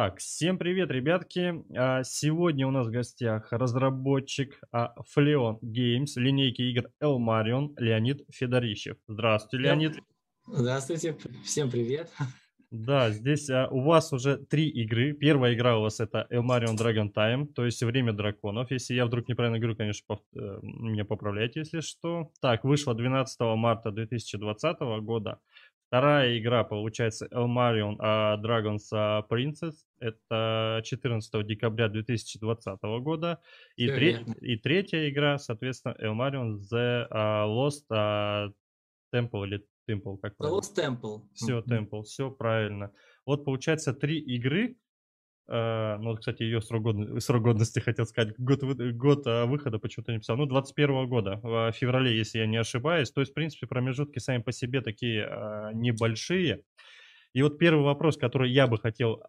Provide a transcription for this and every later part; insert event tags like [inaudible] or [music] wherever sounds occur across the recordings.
Так, всем привет, ребятки. А, Сегодня у нас в гостях разработчик а, Fleon Games, линейки игр Elmarion, Леонид Федорищев. Здравствуйте, Леонид. Здравствуйте, всем привет. Да, здесь а, у вас уже три игры. Первая игра у вас это Elmarion Dragon Time, то есть Время драконов. Если я вдруг неправильно говорю, конечно, пов- э, меня поправляйте, если что. Так, вышла 12 марта 2020 года. Вторая игра, получается, Elmarion а, Dragons а, Princess. Это 14 декабря 2020 года. И, тре- верно. и третья игра, соответственно, Elmarion The а, Lost а, Temple или Temple, как The правильно? Lost Temple. Все. Temple, все правильно. Вот получается три игры. Э, ну, кстати, ее срок, годно- срок годности хотел сказать. Год, год а, выхода почему-то не писал. Ну, 21 года, в феврале, если я не ошибаюсь. То есть, в принципе, промежутки сами по себе такие а, небольшие. И вот первый вопрос, который я бы хотел,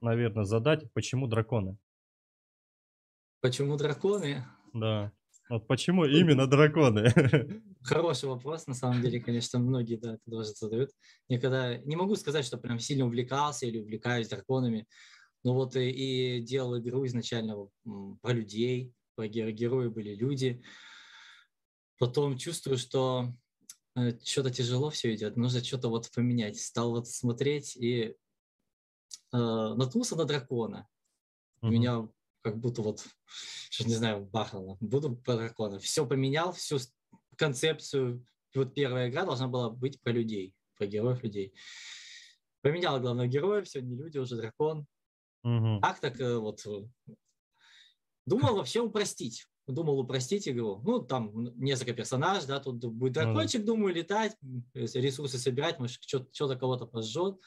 наверное, задать. Почему драконы? Почему драконы? Да. Вот почему именно драконы? [laughs] Хороший вопрос, на самом деле, конечно, многие да, тоже задают. Никогда не могу сказать, что прям сильно увлекался или увлекаюсь драконами, но вот и, и делал игру изначально про людей, про геро- герои были люди. Потом чувствую, что что-то тяжело все идет, нужно что-то вот поменять. Стал вот смотреть и э, наткнулся на дракона. Мгм. меня как будто вот, что не знаю, бахнуло. Буду про дракона. Все поменял, всю концепцию. Вот первая игра должна была быть про людей, про героев людей. Поменял главного героя, все, не люди, уже дракон. Мгм. Так, так э, вот. э, Думал вообще упростить. Думал упростить игру. Ну, там несколько персонажей, да, тут будет да. дракончик, думаю, летать, ресурсы собирать, может, что-то кого-то пожжет.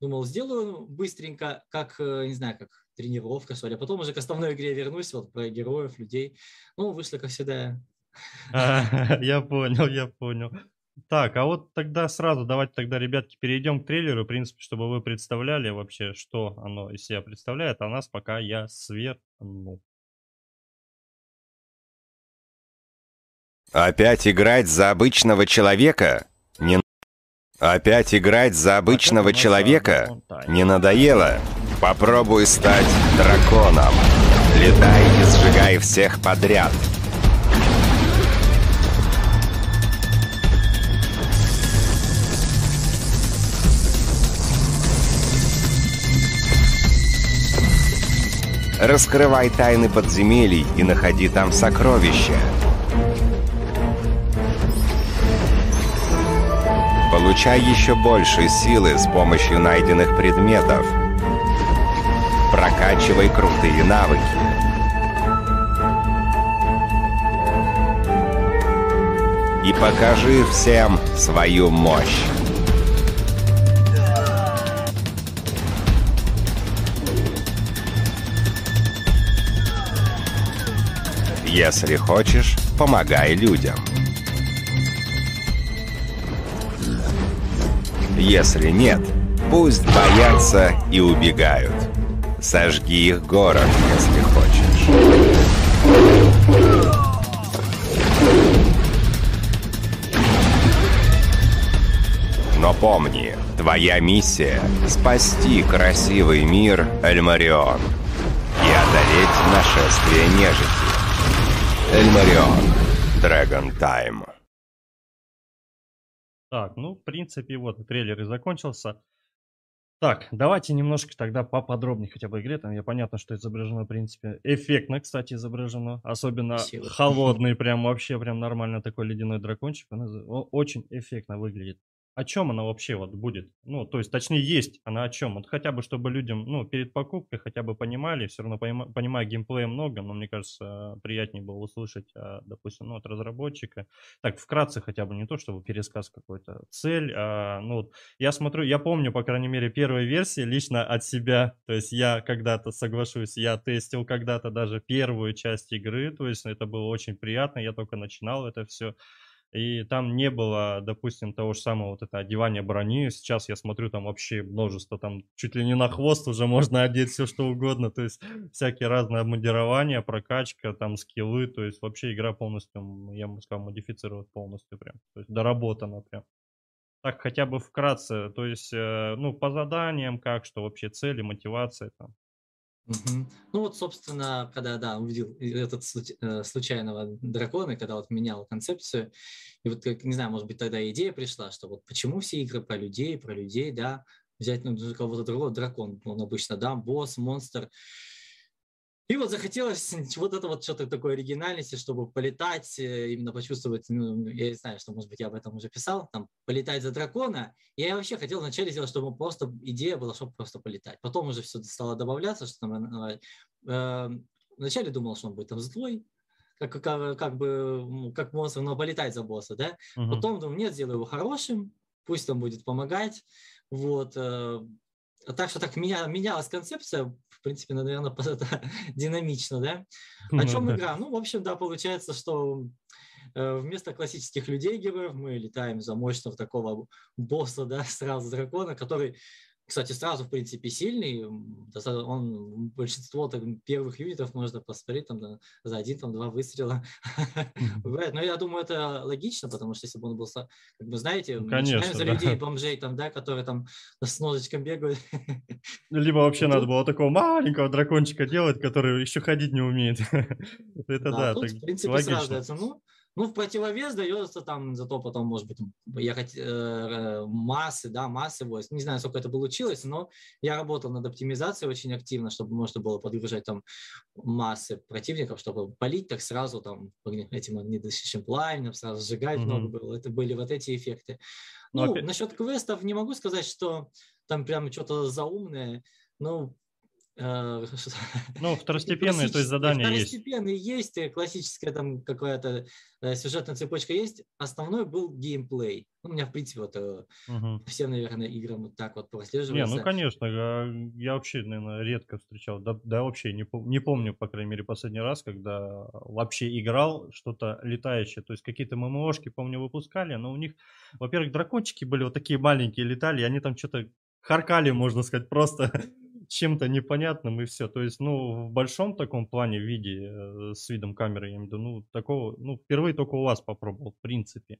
Думал, сделаю быстренько, как, э, не знаю, как тренировка, что ли. А потом уже к основной игре вернусь, вот про героев, людей. Ну, вышло, как всегда, [laughs] Я понял, я понял. Так, а вот тогда сразу давайте тогда, ребятки, перейдем к трейлеру, в принципе, чтобы вы представляли вообще, что оно из себя представляет, а нас пока я сверну. Опять играть за обычного человека? Не... Опять играть за обычного человека? Не надоело? Попробуй стать драконом. Летай и сжигай всех подряд. Раскрывай тайны подземелий и находи там сокровища. Получай еще больше силы с помощью найденных предметов. Прокачивай крутые навыки. И покажи всем свою мощь. Если хочешь, помогай людям. Если нет, пусть боятся и убегают. Сожги их город, если хочешь. Но помни, твоя миссия — спасти красивый мир Эльмарион и одолеть нашествие нежити. Эльмарион. Dragon Time. Так, ну, в принципе, вот трейлер и закончился. Так, давайте немножко тогда поподробнее хотя бы игре. Там я понятно, что изображено, в принципе, эффектно, кстати, изображено. Особенно Спасибо. холодный, прям вообще прям нормально такой ледяной дракончик. Он очень эффектно выглядит. О чем она вообще вот будет? Ну, то есть, точнее, есть она о чем? Вот хотя бы, чтобы людям, ну, перед покупкой хотя бы понимали, все равно понима- понимаю, геймплея много, но мне кажется, приятнее было услышать, а, допустим, ну, от разработчика. Так, вкратце хотя бы, не то, чтобы пересказ какой-то. Цель, а, ну, вот я смотрю, я помню, по крайней мере, первой версии лично от себя, то есть я когда-то, соглашусь, я тестил когда-то даже первую часть игры, то есть это было очень приятно, я только начинал это все. И там не было, допустим, того же самого вот это одевания брони. Сейчас я смотрю, там вообще множество, там чуть ли не на хвост уже [laughs] можно одеть все что угодно. То есть всякие разные обмундирования, прокачка, там скиллы. То есть вообще игра полностью, я бы сказал, модифицирована полностью прям. То есть доработана прям. Так хотя бы вкратце, то есть, э, ну, по заданиям, как, что вообще цели, мотивация там. Мгм. Ну вот, собственно, когда, да, увидел этот э, случайного дракона, когда вот менял концепцию, и вот, как, не знаю, может быть, тогда идея пришла, что вот почему все игры про людей, про людей, да, взять ну, кого-то другого, дракон, он обычно, да, босс, монстр, и вот захотелось [laughs] вот это вот что-то такое оригинальности, чтобы полетать, э, именно почувствовать, ну, я не знаю, что, может быть, я об этом уже писал, там, полетать за дракона. Я вообще хотел вначале сделать, чтобы просто идея была, чтобы просто полетать. Потом уже все стало добавляться, что там, э, вначале думал, что он будет там злой, как, как, как бы, как монстр, но полетать за босса, да. Мгм. Потом думаю, нет, сделаю его хорошим, пусть там будет помогать, вот. э, Так что так меня, менялась концепция, в принципе, наверное, [laughs] динамично, да. О Ну чем игра? Ну, в общем, да, получается, что э, вместо классических людей-героев мы летаем за мощного такого босса, да, [laughs] сразу дракона, который, кстати, сразу, в принципе, сильный. Он большинство так, первых юнитов можно посмотреть там да, за один, там два выстрела. [laughs] Бывает. Но я думаю, это логично, потому что если бы он был, как бы, знаете, Ну, конечно, за да. людей, [laughs] бомжей, там, да, которые там с ножичком бегают. [laughs] Либо вообще надо было такого маленького дракончика делать, который еще ходить не умеет. Это Да, да, в принципе, сразу логично. дается. Ну, ну, в противовес дается там, зато потом, может быть, ехать э, э, массы, да, массы войск. Не знаю, сколько это получилось, но я работал над оптимизацией очень активно, чтобы можно было подгружать там массы противников, чтобы полить так сразу там этим огнедышащим пламенем, сразу сжигать Мгм. много было. Это были вот эти эффекты. Ну, Ну, опять- насчет квестов не могу сказать, что там прям что-то заумное. Ну, [laughs] Ну, второстепенные, то есть задания есть. Второстепенные есть, э, классическая там какая-то э, сюжетная цепочка есть. Основной был геймплей. Ну, у меня, в принципе, вот э, всем, наверное, играм вот так вот Не, прослеживается. ну конечно, а, я вообще, наверное, редко встречал, да, да вообще не, не помню, по крайней мере, последний раз, когда вообще играл что-то летающее. То есть какие-то ММОшки, помню, выпускали, но у них, во-первых, дракончики были вот такие маленькие, летали, и они там что-то харкали, можно сказать, просто чем-то непонятным и все. То есть, ну, в большом таком плане виде, э, с видом камеры, я имею в виду, ну, такого, ну, впервые только у вас попробовал, в принципе.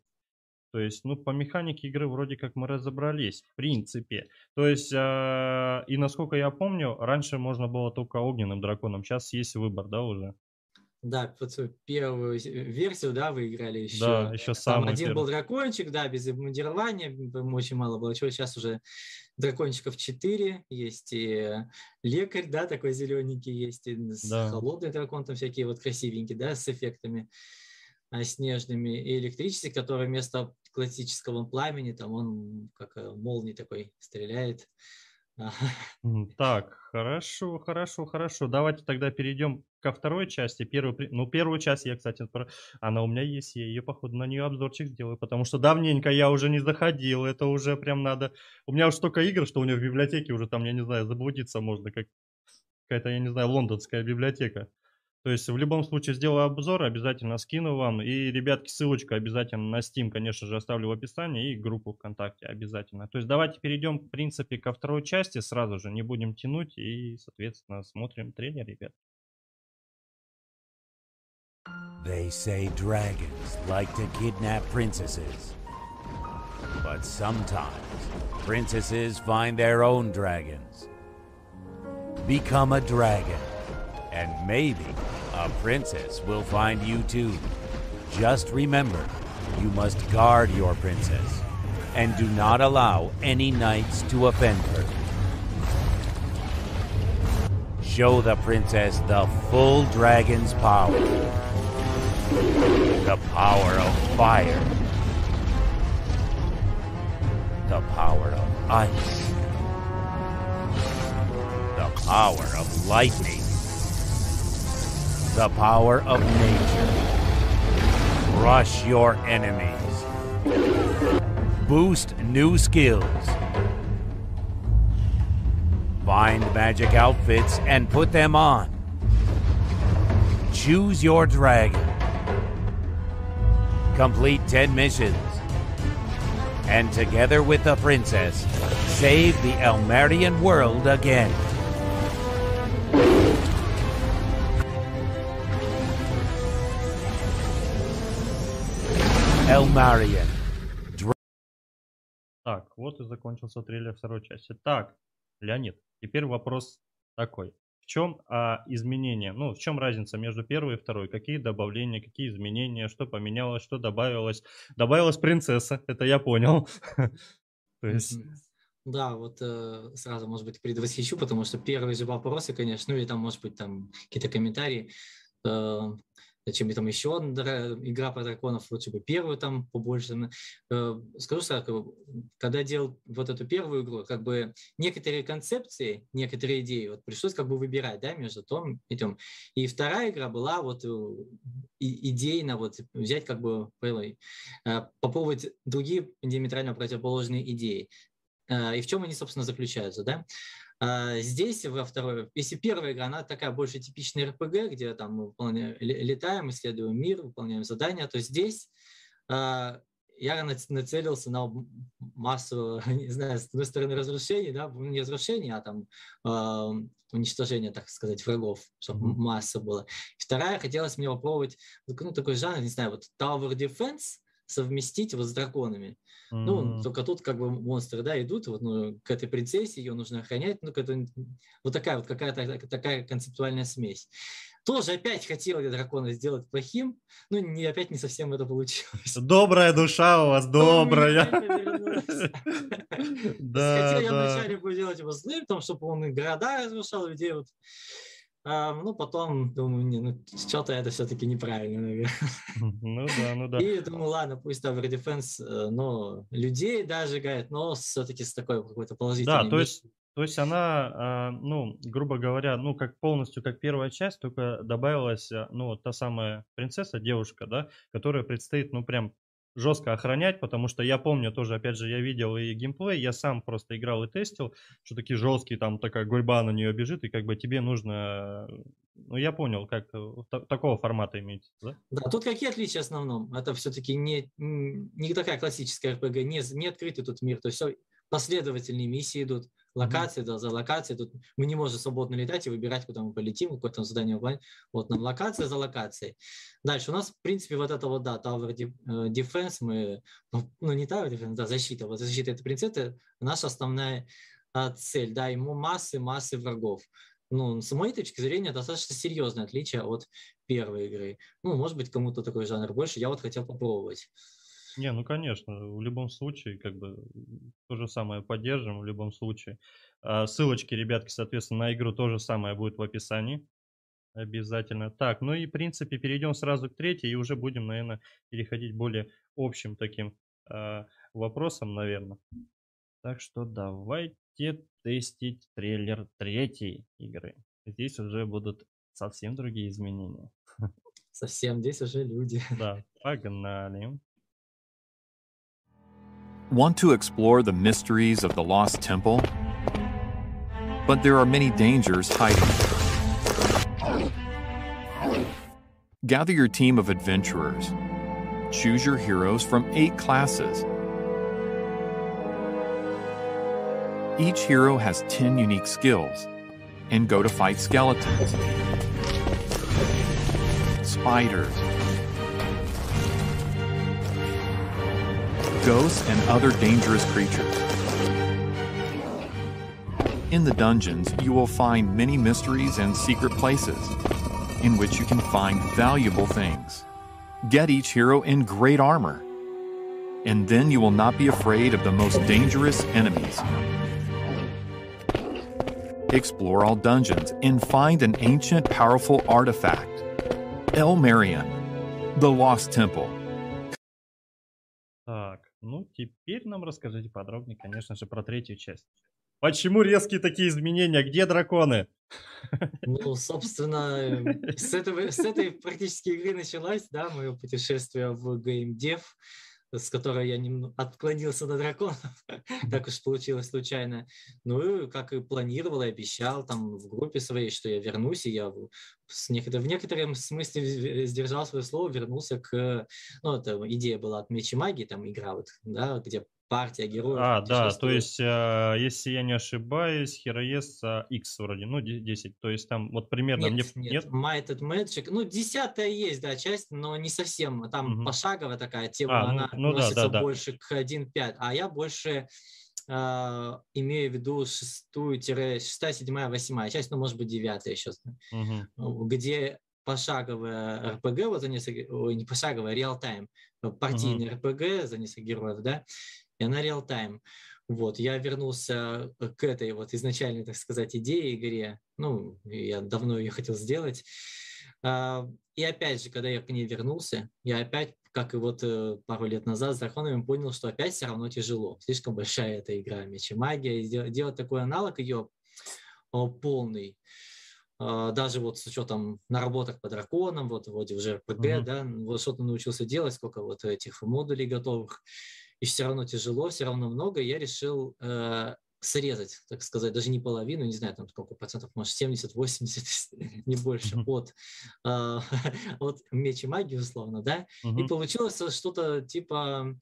То есть, ну, по механике игры вроде как мы разобрались, в принципе. То есть, а, и насколько я помню, раньше можно было только огненным драконом, сейчас есть выбор, да, уже? Да, вот первую с- версию, да, вы играли еще. Да, еще Там самый один был первый. дракончик, да, без обмундирования, очень мало было чего. Сейчас уже дракончиков 4, есть и лекарь, да, такой зелененький, есть и с- Да. холодный дракон, там всякие вот красивенькие, да, с эффектами а, снежными, и электрический, который вместо классического пламени, там он как э, молний такой стреляет. [laughs] Так, хорошо, хорошо, хорошо. Давайте тогда перейдем ко второй части. Первую, ну, первую часть я, кстати, она у меня есть, я ее, походу, на нее обзорчик сделаю, потому что давненько я уже не заходил, это уже прям надо... У меня уж столько игр, что у меня в библиотеке уже там, я не знаю, заблудиться можно, как какая-то, я не знаю, лондонская библиотека. То есть в любом случае сделаю обзор, обязательно скину вам. И, ребятки, ссылочку обязательно на Steam, конечно же, оставлю в описании и группу ВКонтакте обязательно. То есть давайте перейдем, в принципе, ко второй части сразу же, не будем тянуть и, соответственно, смотрим трейлер, ребят. They say dragons like to kidnap princesses. But sometimes princesses find their own dragons. Become a dragon, and maybe a princess will find you too. Just remember, you must guard your princess and do not allow any knights to offend her. Show the princess the full dragon's power the power of fire, the power of ice, the power of lightning, the power of nature. Crush your enemies. Boost new skills. Find magic outfits and put them on. Choose your dragon. Complete 10 missions. And together with the princess, save the Elmarian world again. Elmarian. вот и закончился трейлер второй части. Так, Леонид, теперь вопрос такой. Чем а, изменения, ну, в чем разница между первой и второй? Какие добавления, какие изменения, что поменялось, что добавилось? Добавилась принцесса, это я понял. [laughs] То есть... Да, вот э, сразу, может быть, предвосхищу, потому что первые же вопросы, конечно, ну или там, может быть, там какие-то комментарии. Э, зачем там еще одна игра про драконов, лучше бы первую там побольше. Э, скажу сразу, когда делал вот эту первую игру, как бы некоторые концепции, некоторые идеи вот пришлось как бы выбирать, да, между том и тем. И вторая игра была вот э, идейно вот взять как бы э, попробовать другие диаметрально противоположные идеи. И в чем они, собственно, заключаются, да? А, здесь во второй, если первая игра, она такая больше типичная РПГ, где там мы выполняем, летаем, исследуем мир, выполняем задания, то здесь а, я нацелился на массу, [laughs] не знаю, с одной стороны разрушений, да, не разрушений, а там э, уничтожение, так сказать, врагов, чтобы масса была. Вторая, хотелось мне попробовать, ну, такой жанр, не знаю, вот Tower Defense, совместить вот с драконами. Mm-hmm. Ну, только тут как бы монстры, да, идут вот, ну, к этой принцессе, ее нужно охранять, ну, это, вот такая вот какая-то такая концептуальная смесь. Тоже опять хотел я дракона сделать плохим, но не, опять не совсем это получилось. Добрая душа у вас, добрая. [laughs] Да, Хотел я вначале сделать его злым, чтобы он города разрушал, людей вот ну, потом думаю, не, ну, что-то это все-таки неправильно, наверное. [laughs] Ну да, ну да. И думаю, ладно, пусть Tower Defense, э, но людей даже гает, но все-таки с такой какой-то положительной... Да, то есть, то есть она, а, ну, грубо говоря, ну, как полностью, как первая часть, только добавилась, э, ну, та самая принцесса, девушка, да, которая предстоит, ну, прям жестко охранять, потому что я помню тоже, опять же, я видел и геймплей, я сам просто играл и тестил, что такие жесткие, там такая гурьба на нее бежит, и как бы тебе нужно... Ну, я понял, как э, такого формата иметь, да? Да, тут какие отличия в основном? Это все-таки не, не такая классическая RPG, не, не открытый тут мир, то есть все последовательные миссии идут, локации, да, за локацией. Тут мы не можем свободно летать и выбирать, куда мы полетим, какое-то задание выполнять. Вот нам локация за локацией. Дальше у нас, в принципе, вот это вот, да, Tower э, Defense, мы, ну, ну не Tower Defense, да, защита. Вот защита этой принцессы наша основная а, цель, да, ему массы, массы врагов. Ну, с моей точки зрения, достаточно серьезное отличие от первой игры. Ну, может быть, кому-то такой жанр больше. Я вот хотел попробовать. Не, ну конечно, в любом случае, как бы то же самое поддержим в любом случае. А, ссылочки, ребятки, соответственно, на игру то же самое будет в описании. Обязательно. Так, ну и в принципе перейдем сразу к третьей и уже будем, наверное, переходить более общим таким э, вопросом, наверное. Так что давайте тестить трейлер третьей игры. Здесь уже будут совсем другие изменения. [laughs] Совсем, здесь уже люди. Да, погнали. Want to explore the mysteries of the Lost Temple? But there are many dangers hiding. Gather your team of adventurers. Choose your heroes from eight classes. Each hero has 10 unique skills and go to fight skeletons, spiders, ghosts, and other dangerous creatures. In the dungeons, you will find many mysteries and secret places in which you can find valuable things. Get each hero in great armor, and then you will not be afraid of the most dangerous enemies. Explore all dungeons and find an ancient, powerful artifact. El Marion, the Lost Temple. Ну, теперь нам расскажите подробнее, конечно же, про третью часть. Почему резкие такие изменения? Где драконы? Ну, собственно, [laughs] с, этого, с этой практически игры началось, да, мое путешествие в геймдев с которой я немного отклонился на драконов, [laughs] так уж получилось случайно. Ну, как и планировал и обещал там в группе своей, что я вернусь, и я в, некотор- в некотором смысле сдержал свое слово, вернулся к... Ну, это идея была от Мечи Магии, там игра вот, да, где партия героев А, да, то есть, а, если я не ошибаюсь, а, X вроде, ну, де- 10. То есть там вот примерно мне... Нет, нет, Mighted Magic, ну, десятая есть, да, часть, но не совсем, там Мгм. пошаговая такая тема, А, ну- она ну да, относится да, да. больше к 1.5, а я больше а, имею в виду шестую, шестая, седьмая, восьмая часть, ну, может быть, девятая еще, Мгм. где пошаговая РПГ, вот за несколько, ой, не пошаговая, реал-тайм, партийный РПГ за несколько героев, да, и она реал-тайм. Вот, я вернулся к этой вот изначальной, так сказать, идее игре. Ну, я давно ее хотел сделать. А, И опять же, когда я к ней вернулся, я опять, как и вот э, пару лет назад с драконами, понял, что опять все равно тяжело. Слишком большая эта игра Меч и Магия. И делать такой аналог ее полный, а, даже вот с учетом наработок по драконам, вот вроде уже РПГ, Мгм. да, вот что-то научился делать, сколько вот этих модулей готовых, и все равно тяжело, все равно много, я решил э, срезать, так сказать, даже не половину, не знаю, там сколько процентов, может, 70-80, [laughs] не больше, от, а, [laughs] от меч и магии, условно, да, и получилось что-то типа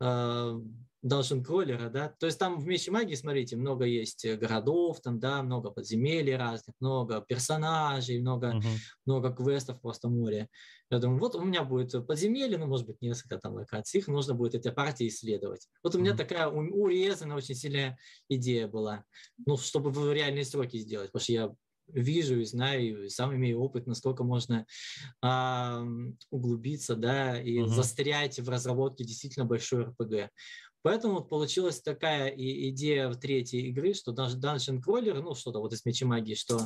э, Dungeon Crawler, да, то есть там в Мече Магии, смотрите, много есть э, городов, там, да, много подземелий разных, много персонажей, много, Мгм. много квестов просто море. Я думаю, вот у меня будет подземелье, ну, может быть, несколько там локаций, их нужно будет эти партии исследовать. Вот у меня Мгм. такая у- урезанная очень сильная идея была, ну, чтобы в реальные сроки сделать, потому что я вижу и знаю, и сам имею опыт, насколько можно а, углубиться, да, и Мгм. застрять в разработке действительно большой РПГ. Поэтому вот получилась такая и идея в третьей игры, что даже Dungeon Crawler, ну что-то вот из Мечи Магии, что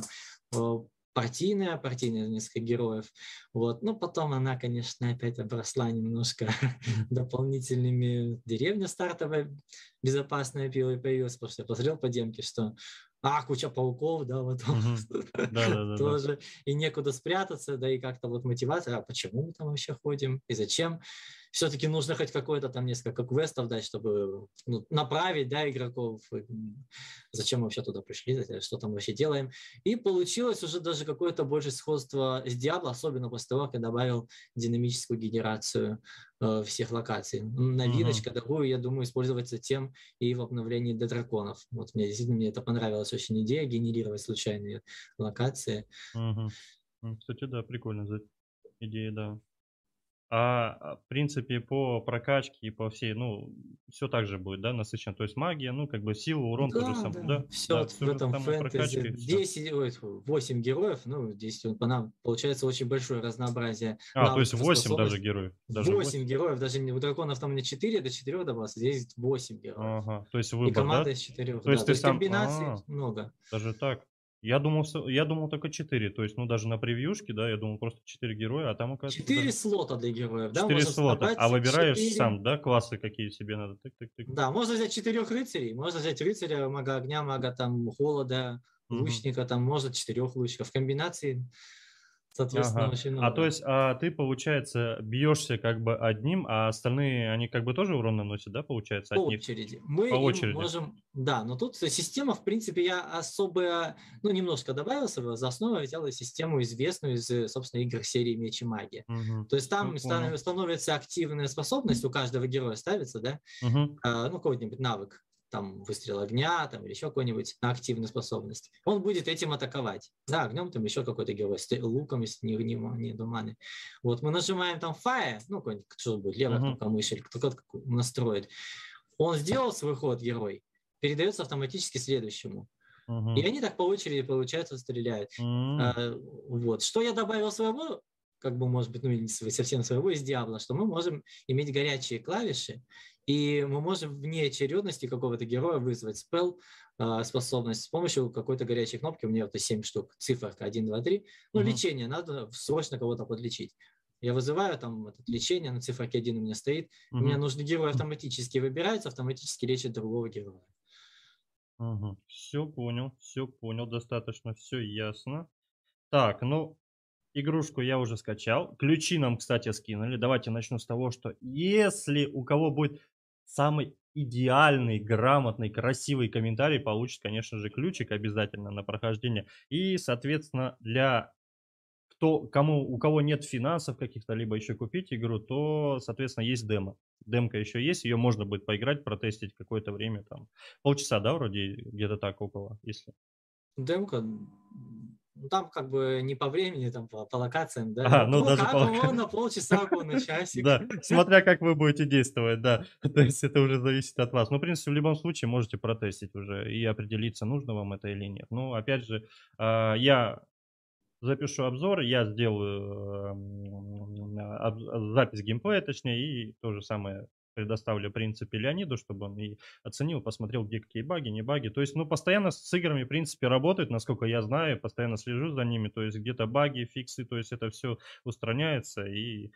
партийная, партийная несколько героев. Вот. Но потом она, конечно, опять обросла немножко [laughs] дополнительными. Деревня стартовая, безопасная пила появилась, потому что я посмотрел по демке, что а, куча пауков, да, вот тоже, и некуда спрятаться, да, и как-то вот мотивация, а почему мы там вообще ходим, и зачем? Все-таки нужно хоть какое-то там несколько квестов дать, чтобы ну, направить, да, игроков, зачем мы вообще туда пришли, что там вообще делаем. И получилось уже даже какое-то больше сходство с Diablo, особенно после того, как я добавил динамическую генерацию э, всех локаций. Новиночка, такую, я думаю, использовать затем и в обновлении для драконов. Вот мне действительно мне это понравилась очень идея, генерировать случайные локации. М, Кстати, да, прикольно за- идея, да. А а, в принципе по прокачке и по всей, ну, все так же будет, да, насыщенно. То есть магия, ну, как бы сила, урон тоже сам, да, Все да, в этом фэнтези. прокачка и всё. 10, ой, фу, 8 героев, ну, 10 вот по нам получается очень большое разнообразие. А, то есть навыков и 8 даже героев. Даже 8 героев, даже не- у драконов там не 4, до 4 добавился, здесь 8 героев. Ага, то есть И выбор, да? команда из 4. То есть ты сам- комбинаций А. много. Даже так. Я думал, я думал только 4. То есть, ну, даже на превьюшке, да, я думал просто 4 героя, а там, оказывается, 4 даже слота для героев, да? 4 можно слота. собрать А выбираешь 4 сам, да, классы, какие тебе надо. Тык-тык-тык. Да, можно взять четырех рыцарей, можно взять рыцаря, мага огня, мага там холода, лучника, там можно четырех лучников. В комбинации, соответственно, Ага. очень А много. то есть, а ты, получается, бьешься как бы одним, а остальные, они как бы тоже урон наносят, да, получается, По от них? очереди. Мы По очереди. можем, да, но тут система, в принципе, я особо, ну, немножко добавил себе, за основу взял систему известную из, собственно, игр серии Меч и Магия. Мгм. То есть там Ну, станов- становится активная способность, у каждого героя ставится, да, Мгм. а, ну, какой-нибудь навык, там, выстрел огня, там, или еще какой-нибудь на активную способность. Он будет этим атаковать. Да, огнем там еще какой-то герой, луком, если не, не, не думаны. Вот, мы нажимаем там fire, ну, какой-нибудь, что будет, левая кнопка мыши, или кто-то настроит. Он сделал свой ход, герой, передается автоматически следующему. Мгм. И они так по очереди, получается, стреляют. М. А, вот. Что я добавил своего, как бы, может быть, ну, не совсем своего из Диабло, что мы можем иметь горячие клавиши, и мы можем вне очередности какого-то героя вызвать спел, а, способность с помощью какой-то горячей кнопки, у меня это 7 штук, циферка 1, 2, 3, ну, Мгм. лечение, надо срочно кого-то подлечить. Я вызываю там это лечение, на циферке 1 у меня стоит, у меня Мгм. нужный герой автоматически выбирается, автоматически лечит другого героя. Все понял, все понял, достаточно, все ясно. Так, ну, игрушку я уже скачал. Ключи нам, кстати, скинули. Давайте начну с того, что если у кого будет самый идеальный, грамотный, красивый комментарий, получит, конечно же, ключик обязательно на прохождение. И, соответственно, для кто, кому, у кого нет финансов каких-то, либо еще купить игру, то, соответственно, есть демо. Демка еще есть, ее можно будет поиграть, протестить какое-то время, там, полчаса, да, вроде, где-то так около, если. Демка, ну, там как бы не по времени, там по, по локациям, да. А, ну, даже как по он, на [laughs] полчаса, он на часик. Да, смотря как вы будете действовать, да. [laughs] То есть это уже зависит от вас. Ну, в принципе, в любом случае можете протестить уже и определиться, нужно вам это или нет. Ну, опять же, а, я запишу обзор, я сделаю эм, запись геймплея, точнее, и то же самое предоставлю, в принципе, Леониду, чтобы он и оценил, посмотрел, где какие баги, не баги. То есть, ну, постоянно с играми, в принципе, работают, насколько я знаю, постоянно слежу за ними, то есть где-то баги, фиксы, то есть это все устраняется, и,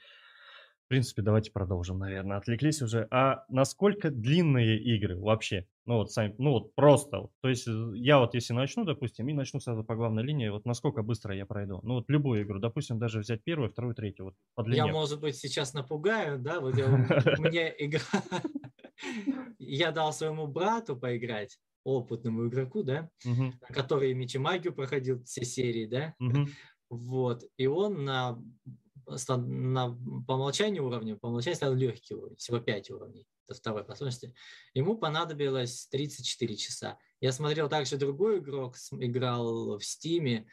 в принципе, давайте продолжим, наверное. Отвлеклись уже. А насколько длинные игры вообще? Ну, вот сами, ну, вот просто. То есть э, я вот если начну, допустим, и начну сразу по главной линии, вот насколько быстро я пройду? Ну, вот любую игру, допустим, даже взять первую, вторую, третью, вот по длине. Я, может быть, сейчас напугаю, да, вот меня [laughs] игра... [laughs] Я дал своему брату поиграть, опытному игроку, да, который Мечи Магию проходил все серии, да, вот, и он на, на по умолчанию уровня, по умолчанию ставил легкий уровень, всего 5 уровней, это второй по. Ему понадобилось 34 часа. Я смотрел также другой игрок, играл в Стиме,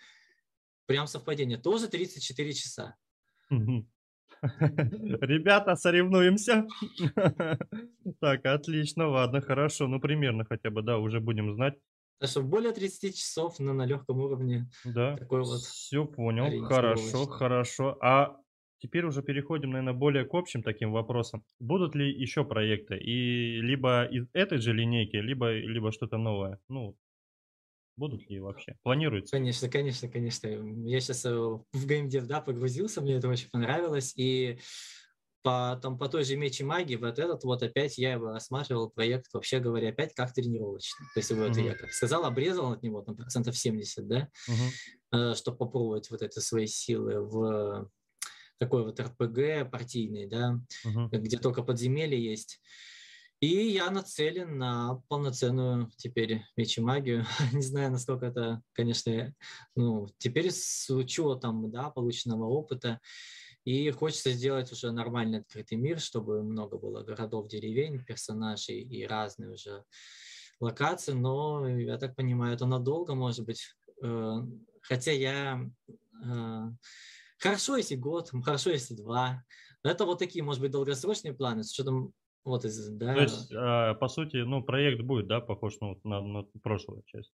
прям совпадение, тоже 34 часа. [laughs] Ребята, соревнуемся. [laughs] Так, отлично, ладно, хорошо. Ну, примерно хотя бы, да, уже будем знать. Так что более 30 часов на, на легком уровне. Да, Такой вот все понял. Хорошо, хорошо. А теперь уже переходим, наверное, более к общим таким вопросам. Будут ли еще проекты? И либо из этой же линейки, либо, либо что-то новое? Ну, будут ли вообще? Планируется? Конечно, конечно, конечно. Я сейчас в геймдев, да, погрузился, мне это очень понравилось. И по, там, по той же мечи магии, вот этот вот опять я его рассматривал проект, вообще говоря, опять как тренировочный. То есть это Мгм. я, как сказал, обрезал от него там процентов 70, да, Мгм. чтобы попробовать вот это свои силы в такой вот РПГ партийный, да, Мгм. где только подземелье есть. И я нацелен на полноценную теперь меч и магию. [laughs] Не знаю, насколько это, конечно, ну, теперь с учетом, да, полученного опыта. И хочется сделать уже нормальный открытый мир, чтобы много было городов, деревень, персонажей и разные уже локации. Но, я так понимаю, это надолго, может быть. Э, Хотя я... э, Хорошо, если год, хорошо, если два. Но это вот такие, может быть, долгосрочные планы, с учетом вот из, да, То есть, а, по сути, ну, проект будет, да, похож ну, вот на, на прошлую часть?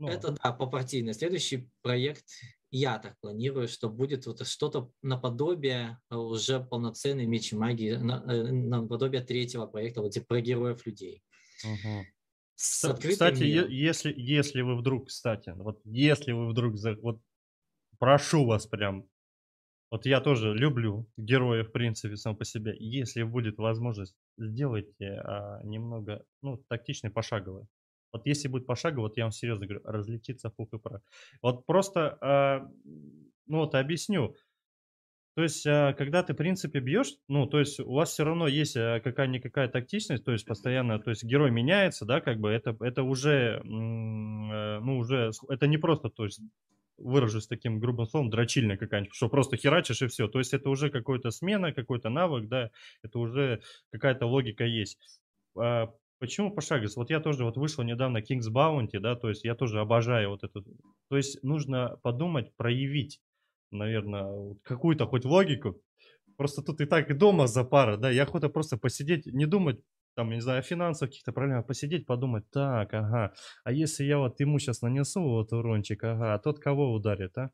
Ну, это да, по партийной. Следующий проект, я так планирую, что будет вот что-то наподобие э, уже полноценной мечи магии, э, наподобие третьего проекта, вот про героев людей. мгм. С открытым Кстати, миром. если, если вы вдруг, кстати, вот если вы вдруг, за- вот прошу вас прям, вот я тоже люблю героев, в принципе, сам по себе. Если будет возможность, сделайте а, немного, ну, тактичный пошаговый. Вот если будет пошаговый, вот я вам серьезно говорю, разлетится пух и прах. Вот просто, а, ну вот объясню. То есть, а, когда ты, в принципе, бьешь, ну, то есть у вас все равно есть а, какая-никакая тактичность, то есть постоянно, то есть герой меняется, да, как бы это, это уже, э, ну, уже, это не просто, то есть выражусь таким грубым словом, дрочильня какая-нибудь, что просто херачишь и все. То есть это уже какая-то смена, какой-то навык, да, это уже какая-то логика есть. Почему пошаговость? Вот я тоже вот вышел недавно King's Bounty, да, то есть я тоже обожаю вот эту. То есть нужно подумать, проявить, наверное, какую-то хоть логику. Просто тут и так и дома запара, да, я охота просто посидеть, не думать, там, не знаю, о финансовых каких-то проблемах, посидеть, подумать, так, ага, а если я вот ему сейчас нанесу вот урончик, ага, а тот кого ударит, а?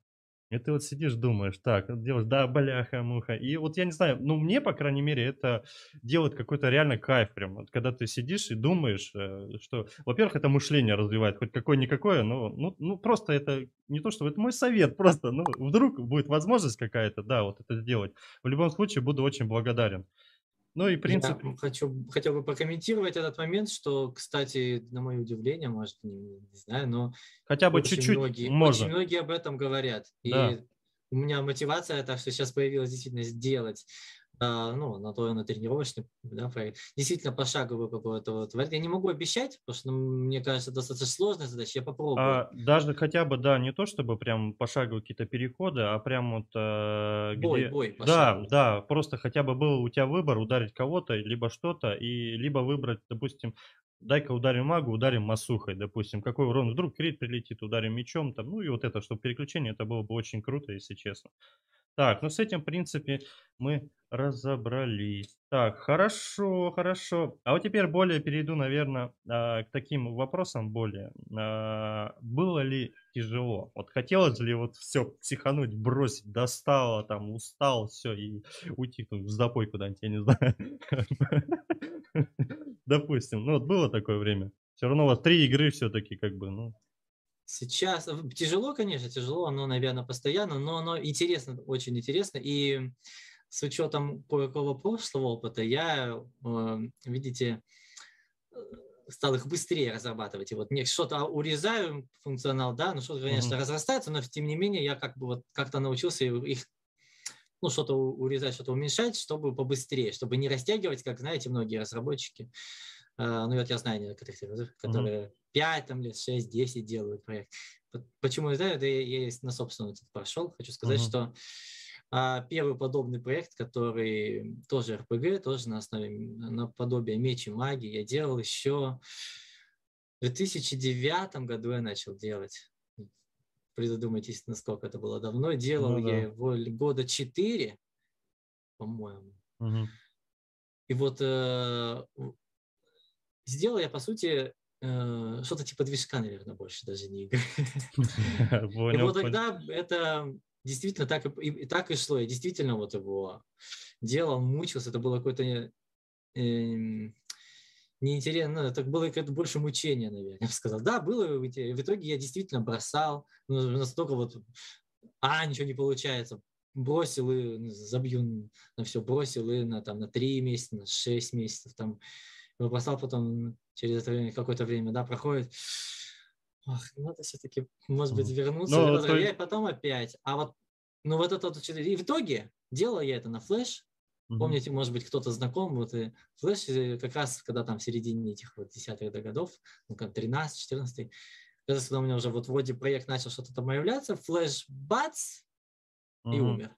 И ты вот сидишь, думаешь, так, делаешь, да, бляха-муха. И вот я не знаю, ну, мне, по крайней мере, это делает какой-то реально кайф прям. Вот когда ты сидишь и думаешь, э, что, во-первых, это мышление развивает, хоть какое-никакое, но, ну, ну, просто это не то, что это мой совет, просто, ну, вдруг будет возможность какая-то, да, вот это сделать. В любом случае, буду очень благодарен. Ну и, в принципе, Я хочу, хотел бы прокомментировать этот момент, что, кстати, на мое удивление, может, не, не знаю, но хотя бы чуть-чуть многие, можно. очень многие об этом говорят. Да. И у меня мотивация, так что сейчас появилась действительно сделать ну, на то на тренировочный да, проект. Действительно, пошаговый какой-то вот вариант. Я не могу обещать, потому что, ну, мне кажется, достаточно сложная задача. Я попробую. А, даже хотя бы, да, не то чтобы прям пошаговые какие-то переходы, а прям вот э, бой, где... бой, Да, пошаговый. да, просто хотя бы был у тебя выбор ударить кого-то, либо что-то, и либо выбрать, допустим, дай-ка ударим магу, ударим масухой, допустим, какой урон, вдруг крит прилетит, ударим мечом, там, ну и вот это, чтобы переключение, это было бы очень круто, если честно. Так, ну с этим, в принципе, мы разобрались. Так, хорошо, хорошо. А вот теперь более перейду, наверное, к таким вопросам более. А, Было ли тяжело? Вот хотелось ли вот все психануть, бросить, достало, там, устал, все, и уйти там в запой куда-нибудь, я не знаю. [laughs] Допустим, ну вот было такое время. Все равно у вас три игры все-таки как бы, ну, Сейчас тяжело, конечно, тяжело, оно, наверное, постоянно, но оно интересно, очень интересно. И с учетом кое-какого прошлого опыта, я, э, видите, э, стал их быстрее разрабатывать. И вот мне что-то урезаю функционал, да, ну что-то, конечно, Мгм. разрастается, но тем не менее я как бы вот как-то научился их ну, что-то урезать, что-то уменьшать, чтобы побыстрее, чтобы не растягивать, как, знаете, многие разработчики. А, Ну, вот я знаю некоторых, которые 5 там, лет, 6, 10 делают проект. Почему я знаю, это я, я на собственном прошел. Хочу сказать, Мгм. что а, первый подобный проект, который тоже РПГ, тоже на основе, наподобие меч и магии, я делал еще в 2009 году я начал делать. Придумайтесь, насколько это было давно. Делал Ну я да. его л- года 4, по-моему. мгм. И вот э, сделал я, по сути, э, что-то типа движка, наверное, больше даже не игры. [laughs] И вот тогда это действительно так и, и- так и шло. Я действительно вот его делал, мучился. Это было какое-то эм, неинтересно. Ну, это было как больше мучения, наверное, я бы сказал. Да, было. В итоге я действительно бросал. Настолько вот, а, ничего не получается. Бросил и ну, забью на все. Бросил и на, там, на 3 месяца, на 6 месяцев. Там, бросал потом через это время, какое-то время, да, проходит. Ах, надо все-таки, может быть, вернуться. Ну, и потом- то и потом опять. А вот, ну вот это вот, и в итоге делал я это на флеш. Мгм. Помните, может быть, кто-то знаком, вот и флеш э, как раз, когда там в середине этих вот десятых до годов, ну как 13, 14, как раз, когда у меня уже вот вроде проект начал что-то там появляться, флеш бац, и Мгм. умер.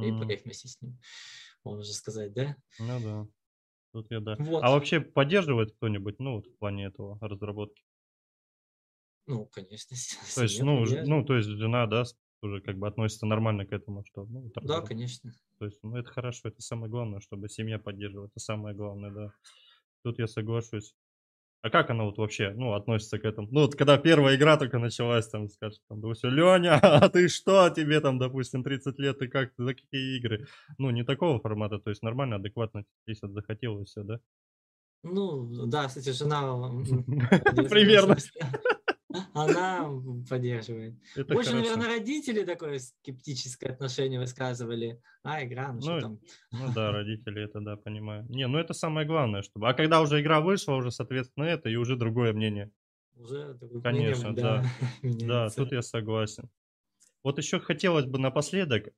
И М, проект вместе с ним, можно сказать, да? Ну да. Тут я да. Вот. А вообще поддерживает кто-нибудь, ну, вот в плане этого разработки? Ну, конечно. [laughs] То есть, ну, поддерживает. ну, то есть жена, да, уже как бы относится нормально к этому, что, ну, вот Да, разраб- конечно. То есть, ну, это хорошо, это самое главное, чтобы семья поддерживала, это самое главное, да. Тут я соглашусь. А как она вот вообще, ну, относится к этому? Ну, вот когда первая игра только началась, там, скажет, там, допустим, Леня, [laughs] а ты что, тебе там, допустим, 30 лет, ты как, за какие игры? Ну, не такого формата, то есть нормально, адекватно, если захотел и все, да? Ну, да, кстати, жена [laughs] Примерно. Она поддерживает. Это Больше, хорошо. наверное, родители такое скептическое отношение высказывали. А, игра, ну что Ну, там. Ну да, [laughs] родители это, да, понимаю. Не, ну это самое главное, чтобы... А когда уже игра вышла, уже, соответственно, это, и уже другое мнение. Уже такое Конечно, мнение, [laughs] да. Да, меняется. тут я согласен. Вот еще хотелось бы напоследок,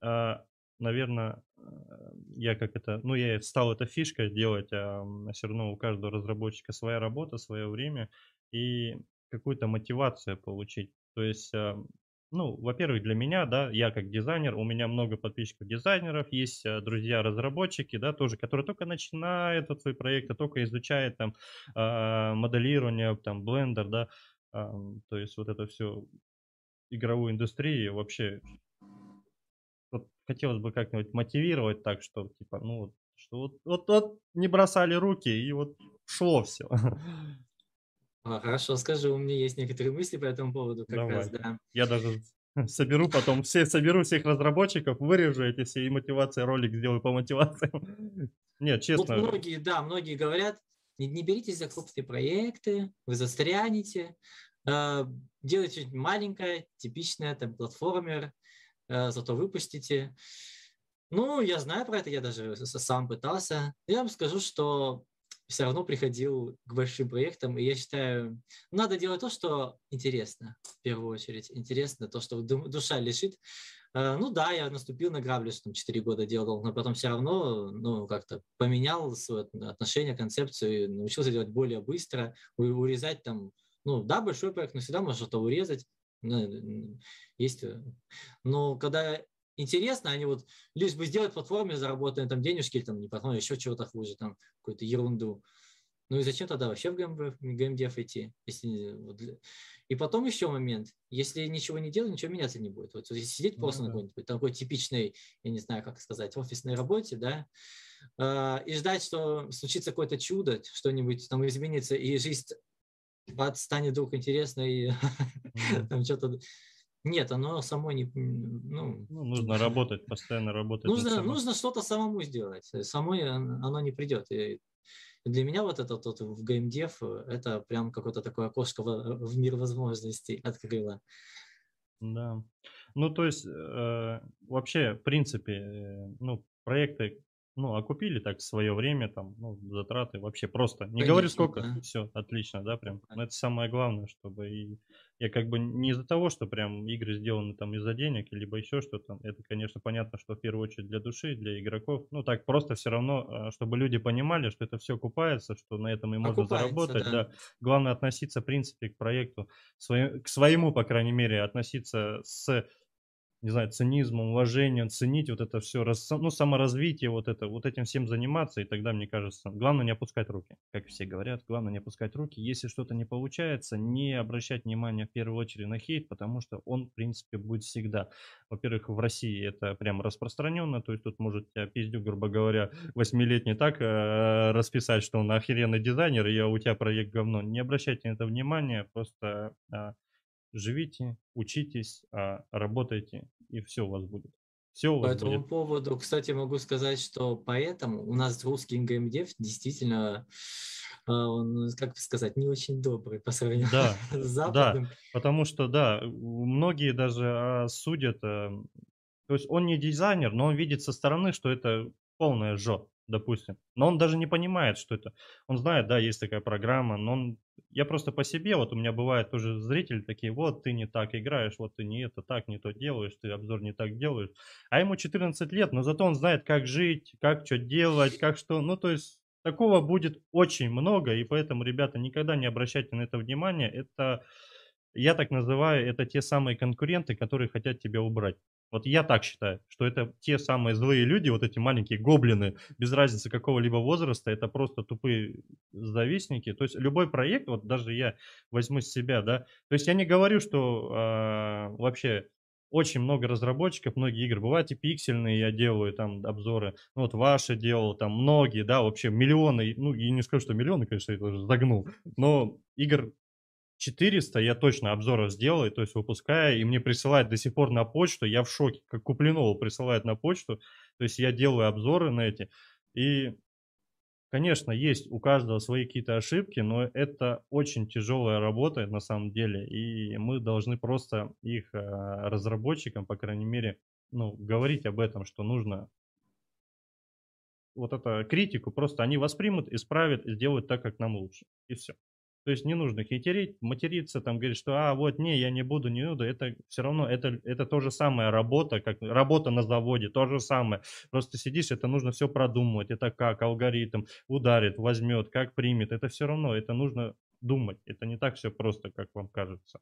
наверное, я как это, ну я стал это фишкой делать, а все равно у каждого разработчика своя работа, свое время и какую-то мотивацию получить. То есть, а, ну, во-первых, для меня, да, я как дизайнер, у меня много подписчиков дизайнеров, есть а, друзья-разработчики, да, тоже, которые только начинают вот свои проекты, только изучают там а, моделирование, там, блендер, да, то есть вот это все игровую индустрию вообще вот хотелось бы как-нибудь мотивировать так, что типа, ну, что вот, вот, вот не бросали руки и вот шло все. [laughs] А, Хорошо, скажи, у меня есть некоторые мысли по этому поводу, как раз, Давай. да. Я даже [laughs] соберу потом, все, соберу всех разработчиков, вырежу эти все и мотивации, ролик сделаю по мотивации. [laughs] Нет, Вот честно, многие, да, многие говорят, не, не беритесь за крупные проекты, вы застрянете, э, делайте что-нибудь маленькое, типичное, там, платформер, э, зато выпустите. Ну, я знаю про это, я даже сам пытался. Я вам скажу, что все равно приходил к большим проектам, и я считаю, надо делать то, что интересно, в первую очередь. Интересно, то, что ду- душа лежит. Э, ну да, я наступил на грабли, что там 4 года делал, но потом все равно, ну, как-то поменял свое отношение, концепцию, научился делать более быстро, урезать там, ну, да, большой проект, но всегда можно что-то урезать, ну, есть, э, но когда интересно, они вот лишь бы сделать платформе, заработать там денежки, или там не платформе, еще чего-то хуже, там какую-то ерунду. Ну и зачем тогда вообще в геймдев идти? Если, вот, и потом еще момент, если ничего не делать, ничего меняться не будет. Вот, вот если сидеть просто ну, на какой-нибудь такой типичной, я не знаю, как сказать, офисной работе, да, э, и ждать, что случится какое-то чудо, что-нибудь там изменится, и жизнь станет вдруг интересной, mm. [laughs] там что-то... Нет, оно само не... Ну, ну, нужно работать, постоянно работать. Нужно, нужно что-то самому сделать. Самой оно не придет. И для меня вот это вот в геймдев, это прям какое-то такое окошко в, в мир возможностей открыло. Да. Ну, то есть, э, вообще, в принципе, э, ну, проекты, ну, окупили так свое время, там, ну, затраты вообще просто. Не Конечно, говорю сколько, да. все, отлично, да, прям. Но это самое главное, чтобы и я как бы не из-за того, что прям игры сделаны там из-за денег, либо еще что-то. Это, конечно, понятно, что в первую очередь для души, для игроков. Ну, так просто все равно, а, чтобы люди понимали, что это все окупается, что на этом и можно окупается, заработать. Да. да. Главное относиться, в принципе, к проекту, своим, к своему, по крайней мере, относиться с не знаю, цинизмом, уважением, ценить вот это все, ну, саморазвитие, вот это, вот этим всем заниматься, и тогда, мне кажется, главное не опускать руки, как все говорят, главное не опускать руки. Если что-то не получается, не обращать внимания в первую очередь на хейт, потому что он, в принципе, будет всегда. Во-первых, в России это прям распространенно, то есть тут может тебя пиздюк, грубо говоря, восьмилетний так э, расписать, что он охеренный дизайнер, и у тебя проект говно. Не обращайте на это внимания, просто э, живите, учитесь, а, работайте, и все у вас будет. Все у вас По этому будет. поводу, кстати, могу сказать, что поэтому у нас русский геймдев действительно а, он, как сказать, не очень добрый по сравнению да, [laughs] с западным. Да, потому что, да, многие даже а, судят, э, то есть он не дизайнер, но он видит со стороны, что это полная жопа допустим. Но он даже не понимает, что это. Он знает, да, есть такая программа, но он... Я просто по себе, вот у меня бывает тоже зрители такие, вот ты не так играешь, вот ты не это так, не то делаешь, ты обзор не так делаешь. А ему 14 лет, но зато он знает, как жить, как что делать, как что. Ну, то есть такого будет очень много, и поэтому, ребята, никогда не обращайте на это внимание. Это, я так называю, это те самые конкуренты, которые хотят тебя убрать. Вот я так считаю, что это те самые злые люди, вот эти маленькие гоблины, без разницы какого-либо возраста, это просто тупые завистники. То есть любой проект, вот даже я возьму с себя, да, то есть я не говорю, что э, вообще очень много разработчиков, многие игры, бывают и пиксельные, я делаю там обзоры, ну вот ваши делал, там многие, да, вообще миллионы, ну я не скажу, что миллионы, конечно, я тоже загнул, но игр 400 я точно обзоров сделаю, то есть выпускаю, и мне присылают до сих пор на почту, я в шоке, как Куплинова присылает на почту, то есть я делаю обзоры на эти, и, конечно, есть у каждого свои какие-то ошибки, но это очень тяжелая работа на самом деле, и мы должны просто их э, разработчикам, по крайней мере, ну, говорить об этом, что нужно вот эту критику просто они воспримут, исправят и сделают так, как нам лучше. И все. То есть не нужно хитерить, материться, там говорить, что а вот не, я не буду, не буду. Это все равно, это, это то же самое работа, как работа на заводе, то же самое. Просто сидишь, это нужно все продумывать. Это как алгоритм ударит, возьмет, как примет. Это все равно, это нужно думать. Это не так все просто, как вам кажется.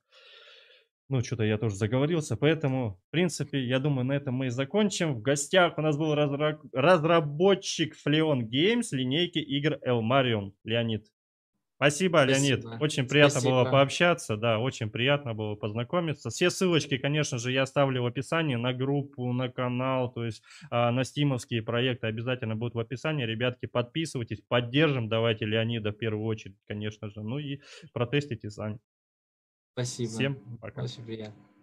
Ну, что-то я тоже заговорился, поэтому, в принципе, я думаю, на этом мы и закончим. В гостях у нас был разра... разработчик Fleon Games линейки игр Elmarion, Леонид. Спасибо, Спасибо, Леонид. Очень приятно Спасибо. было пообщаться, да, очень приятно было познакомиться. Все ссылочки, конечно же, я оставлю в описании на группу, на канал, то есть а, на стимовские проекты обязательно будут в описании. Ребятки, подписывайтесь, поддержим, давайте Леонида в первую очередь, конечно же, ну и протестите сами. Спасибо. Всем пока. Очень приятно.